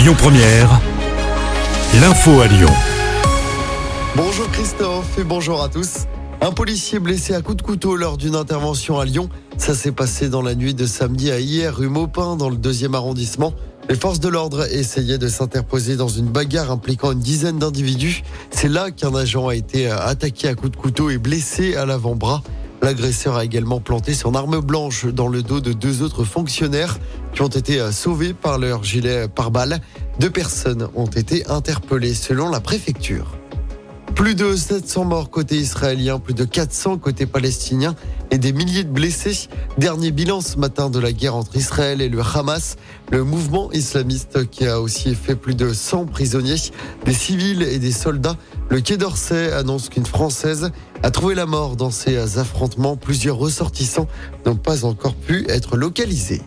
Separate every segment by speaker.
Speaker 1: Lyon Première, l'info à Lyon.
Speaker 2: Bonjour Christophe et bonjour à tous. Un policier blessé à coups de couteau lors d'une intervention à Lyon. Ça s'est passé dans la nuit de samedi à hier, rue Maupin, dans le deuxième arrondissement. Les forces de l'ordre essayaient de s'interposer dans une bagarre impliquant une dizaine d'individus. C'est là qu'un agent a été attaqué à coups de couteau et blessé à l'avant-bras. L'agresseur a également planté son arme blanche dans le dos de deux autres fonctionnaires qui ont été sauvés par leur gilet pare-balles. Deux personnes ont été interpellées selon la préfecture. Plus de 700 morts côté israélien, plus de 400 côté palestinien et des milliers de blessés. Dernier bilan ce matin de la guerre entre Israël et le Hamas, le mouvement islamiste qui a aussi fait plus de 100 prisonniers, des civils et des soldats. Le Quai d'Orsay annonce qu'une Française a trouvé la mort dans ces affrontements. Plusieurs ressortissants n'ont pas encore pu être localisés.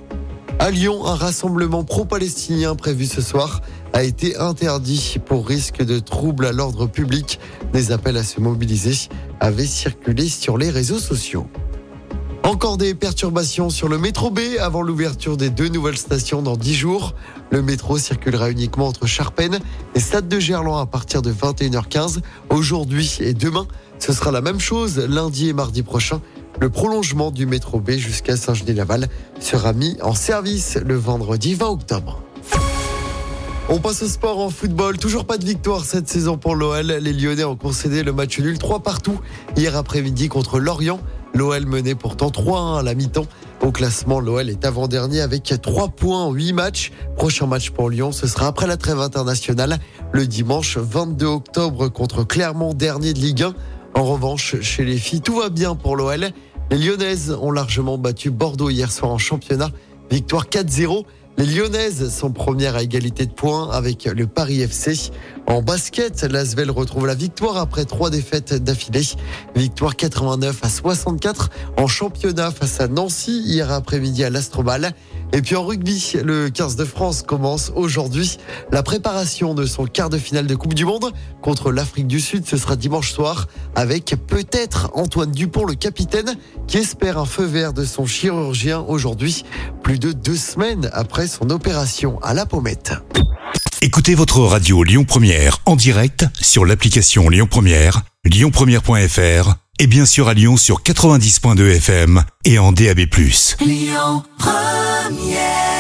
Speaker 2: À Lyon, un rassemblement pro-palestinien prévu ce soir a été interdit pour risque de troubles à l'ordre public. Des appels à se mobiliser avaient circulé sur les réseaux sociaux. Encore des perturbations sur le métro B avant l'ouverture des deux nouvelles stations dans 10 jours. Le métro circulera uniquement entre Charpennes et Stade de Gerland à partir de 21h15. Aujourd'hui et demain, ce sera la même chose lundi et mardi prochain. Le prolongement du métro B jusqu'à Saint-Genis-Laval sera mis en service le vendredi 20 octobre. On passe au sport en football. Toujours pas de victoire cette saison pour l'OL. Les Lyonnais ont concédé le match nul 3 partout hier après-midi contre Lorient. L'OL menait pourtant 3-1 à la mi-temps. Au classement, l'OL est avant-dernier avec 3 points en 8 matchs. Prochain match pour Lyon, ce sera après la trêve internationale, le dimanche 22 octobre contre Clermont, dernier de Ligue 1. En revanche, chez les filles, tout va bien pour l'OL. Les Lyonnaises ont largement battu Bordeaux hier soir en championnat. Victoire 4-0. Les Lyonnaises sont premières à égalité de points avec le Paris FC. En basket, l'Asvel retrouve la victoire après trois défaites d'affilée. Victoire 89 à 64 en championnat face à Nancy hier après-midi à l'Astrobal. Et puis en rugby, le 15 de France commence aujourd'hui la préparation de son quart de finale de Coupe du Monde contre l'Afrique du Sud. Ce sera dimanche soir avec peut-être Antoine Dupont, le capitaine, qui espère un feu vert de son chirurgien aujourd'hui, plus de deux semaines après son opération à la pommette.
Speaker 1: Écoutez votre radio Lyon Première en direct sur l'application Lyon Première, lyonpremière.fr et bien sûr à Lyon sur 90.2 FM et en DAB+.
Speaker 3: Lyon Première